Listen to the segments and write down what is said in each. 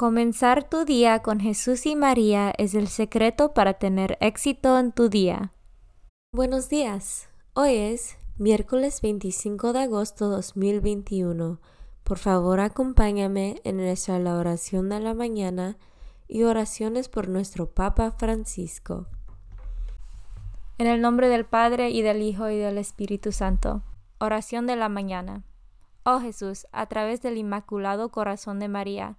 Comenzar tu día con Jesús y María es el secreto para tener éxito en tu día. Buenos días. Hoy es miércoles 25 de agosto 2021. Por favor, acompáñame en nuestra la oración de la mañana y oraciones por nuestro Papa Francisco. En el nombre del Padre y del Hijo y del Espíritu Santo. Oración de la mañana. Oh Jesús, a través del Inmaculado Corazón de María,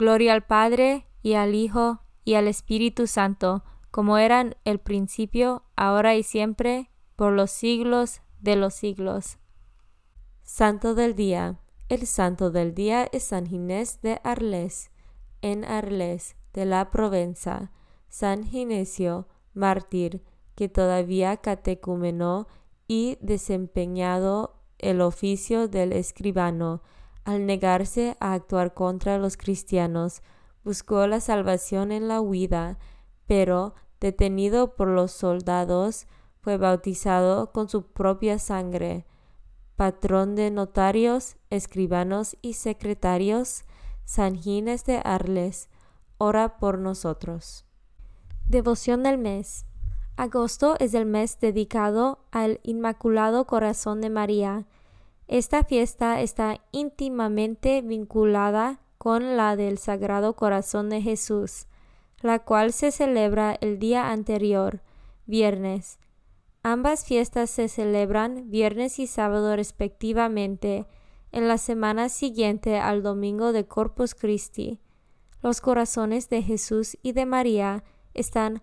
Gloria al Padre, y al Hijo, y al Espíritu Santo, como eran el principio, ahora y siempre, por los siglos de los siglos. Santo del Día. El santo del día es San Ginés de Arles, en Arles, de la Provenza. San Ginesio, mártir, que todavía catecumenó y desempeñado el oficio del escribano, al negarse a actuar contra los cristianos, buscó la salvación en la huida, pero, detenido por los soldados, fue bautizado con su propia sangre. Patrón de notarios, escribanos y secretarios, San Gines de Arles, ora por nosotros. Devoción del mes. Agosto es el mes dedicado al Inmaculado Corazón de María. Esta fiesta está íntimamente vinculada con la del Sagrado Corazón de Jesús, la cual se celebra el día anterior, viernes. Ambas fiestas se celebran viernes y sábado respectivamente, en la semana siguiente al domingo de Corpus Christi. Los corazones de Jesús y de María están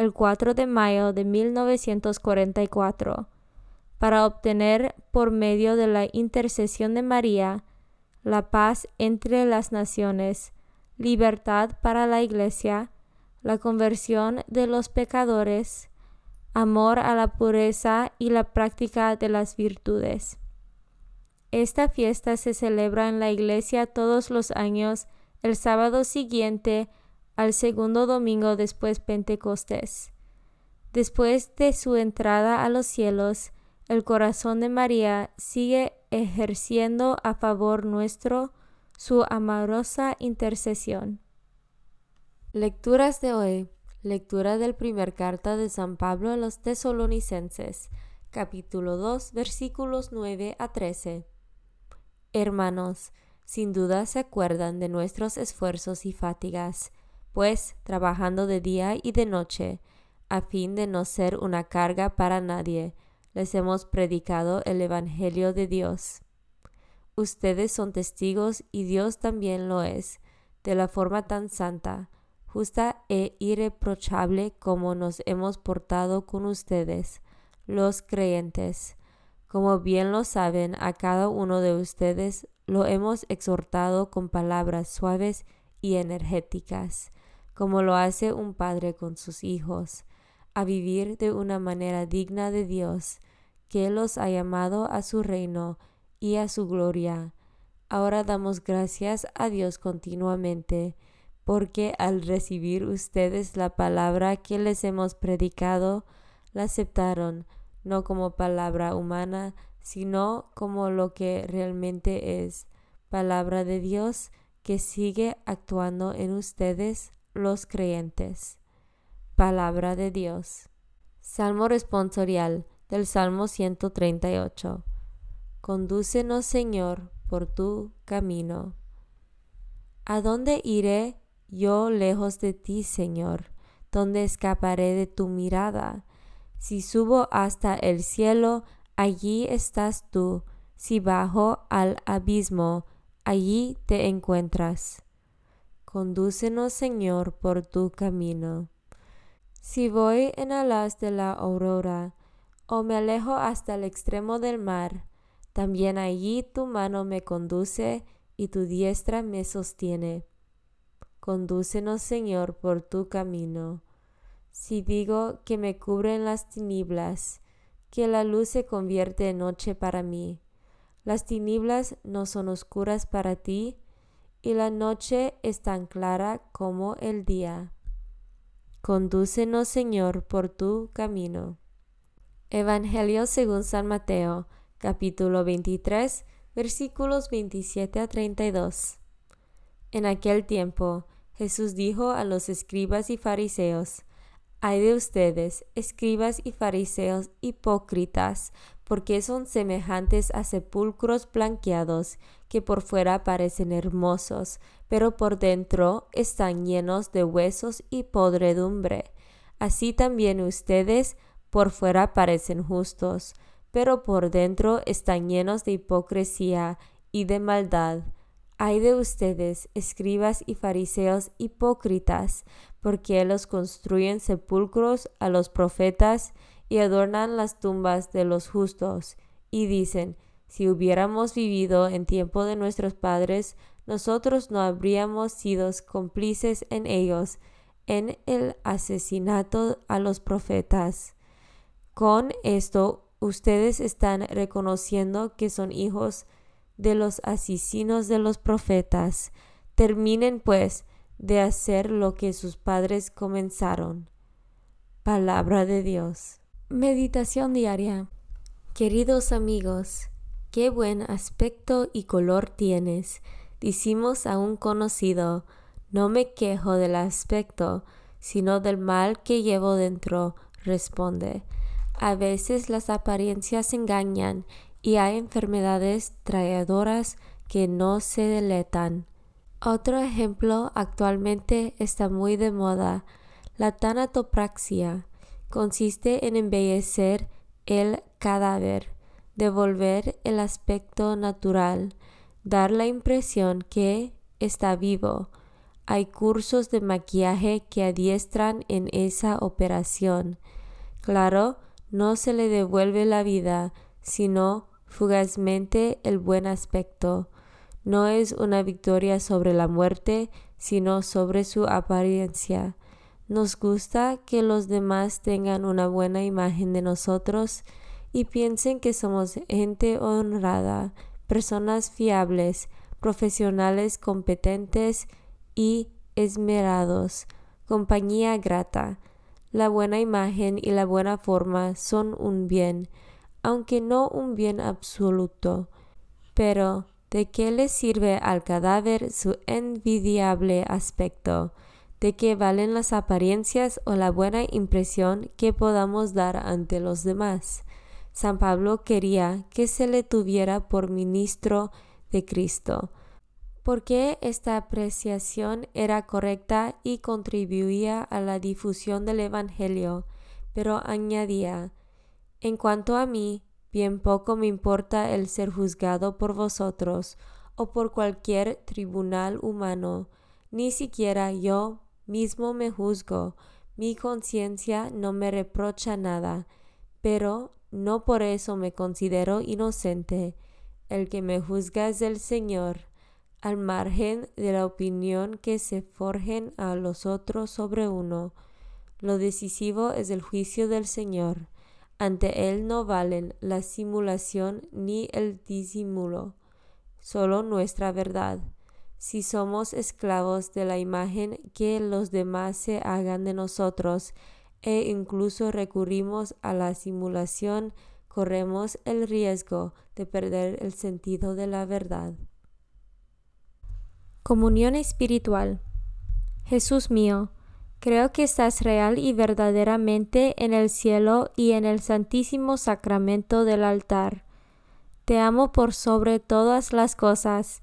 el 4 de mayo de 1944 para obtener por medio de la intercesión de María la paz entre las naciones, libertad para la Iglesia, la conversión de los pecadores, amor a la pureza y la práctica de las virtudes. Esta fiesta se celebra en la Iglesia todos los años el sábado siguiente al segundo domingo después Pentecostés. Después de su entrada a los cielos, el corazón de María sigue ejerciendo a favor nuestro su amorosa intercesión. Lecturas de hoy. Lectura del primer carta de San Pablo a los tesalonicenses. capítulo 2, versículos 9 a 13. Hermanos, sin duda se acuerdan de nuestros esfuerzos y fatigas, pues trabajando de día y de noche, a fin de no ser una carga para nadie, les hemos predicado el Evangelio de Dios. Ustedes son testigos y Dios también lo es, de la forma tan santa, justa e irreprochable como nos hemos portado con ustedes, los creyentes. Como bien lo saben, a cada uno de ustedes lo hemos exhortado con palabras suaves y energéticas, como lo hace un padre con sus hijos, a vivir de una manera digna de Dios, que los ha llamado a su reino y a su gloria. Ahora damos gracias a Dios continuamente, porque al recibir ustedes la palabra que les hemos predicado, la aceptaron, no como palabra humana, sino como lo que realmente es, palabra de Dios que sigue actuando en ustedes los creyentes. Palabra de Dios. Salmo responsorial del Salmo 138. Condúcenos, Señor, por tu camino. ¿A dónde iré yo lejos de ti, Señor? ¿Dónde escaparé de tu mirada? Si subo hasta el cielo, allí estás tú. Si bajo al abismo, allí te encuentras. Condúcenos, Señor, por tu camino. Si voy en alas de la aurora, o me alejo hasta el extremo del mar, también allí tu mano me conduce y tu diestra me sostiene. Condúcenos, Señor, por tu camino si digo que me cubren las tinieblas, que la luz se convierte en noche para mí. Las tinieblas no son oscuras para ti, y la noche es tan clara como el día. Condúcenos, Señor, por tu camino. Evangelio según San Mateo, capítulo 23, versículos 27 a 32. En aquel tiempo, Jesús dijo a los escribas y fariseos, Ay de ustedes, escribas y fariseos hipócritas, porque son semejantes a sepulcros blanqueados, que por fuera parecen hermosos, pero por dentro están llenos de huesos y podredumbre. Así también ustedes por fuera parecen justos, pero por dentro están llenos de hipocresía y de maldad. Ay de ustedes, escribas y fariseos hipócritas, porque los construyen sepulcros a los profetas y adornan las tumbas de los justos, y dicen, si hubiéramos vivido en tiempo de nuestros padres, nosotros no habríamos sido cómplices en ellos, en el asesinato a los profetas. Con esto, ustedes están reconociendo que son hijos de los asesinos de los profetas. Terminen, pues, de hacer lo que sus padres comenzaron. Palabra de Dios. Meditación diaria. Queridos amigos, qué buen aspecto y color tienes. Decimos a un conocido, no me quejo del aspecto, sino del mal que llevo dentro, responde. A veces las apariencias engañan y hay enfermedades traedoras que no se deletan. Otro ejemplo actualmente está muy de moda, la tanatopraxia. Consiste en embellecer el cadáver, devolver el aspecto natural, dar la impresión que está vivo. Hay cursos de maquillaje que adiestran en esa operación. Claro, no se le devuelve la vida, sino fugazmente el buen aspecto. No es una victoria sobre la muerte, sino sobre su apariencia. Nos gusta que los demás tengan una buena imagen de nosotros y piensen que somos gente honrada, personas fiables, profesionales competentes y esmerados, compañía grata. La buena imagen y la buena forma son un bien, aunque no un bien absoluto. Pero, ¿de qué le sirve al cadáver su envidiable aspecto? ¿De qué valen las apariencias o la buena impresión que podamos dar ante los demás? San Pablo quería que se le tuviera por ministro de Cristo, porque esta apreciación era correcta y contribuía a la difusión del Evangelio, pero añadía, en cuanto a mí, bien poco me importa el ser juzgado por vosotros o por cualquier tribunal humano, ni siquiera yo mismo me juzgo, mi conciencia no me reprocha nada, pero no por eso me considero inocente. El que me juzga es el Señor, al margen de la opinión que se forjen a los otros sobre uno. Lo decisivo es el juicio del Señor. Ante Él no valen la simulación ni el disimulo, solo nuestra verdad si somos esclavos de la imagen que los demás se hagan de nosotros e incluso recurrimos a la simulación, corremos el riesgo de perder el sentido de la verdad. Comunión espiritual. Jesús mío, creo que estás real y verdaderamente en el cielo y en el santísimo sacramento del altar. Te amo por sobre todas las cosas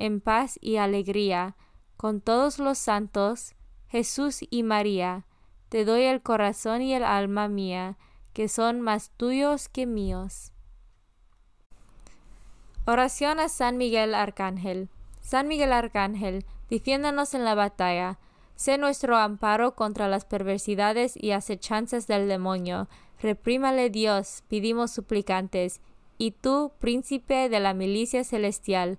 en paz y alegría, con todos los santos, Jesús y María, te doy el corazón y el alma mía, que son más tuyos que míos. Oración a San Miguel Arcángel. San Miguel Arcángel, defiéndanos en la batalla. Sé nuestro amparo contra las perversidades y acechanzas del demonio. Reprímale Dios, pedimos suplicantes. Y tú, príncipe de la milicia celestial,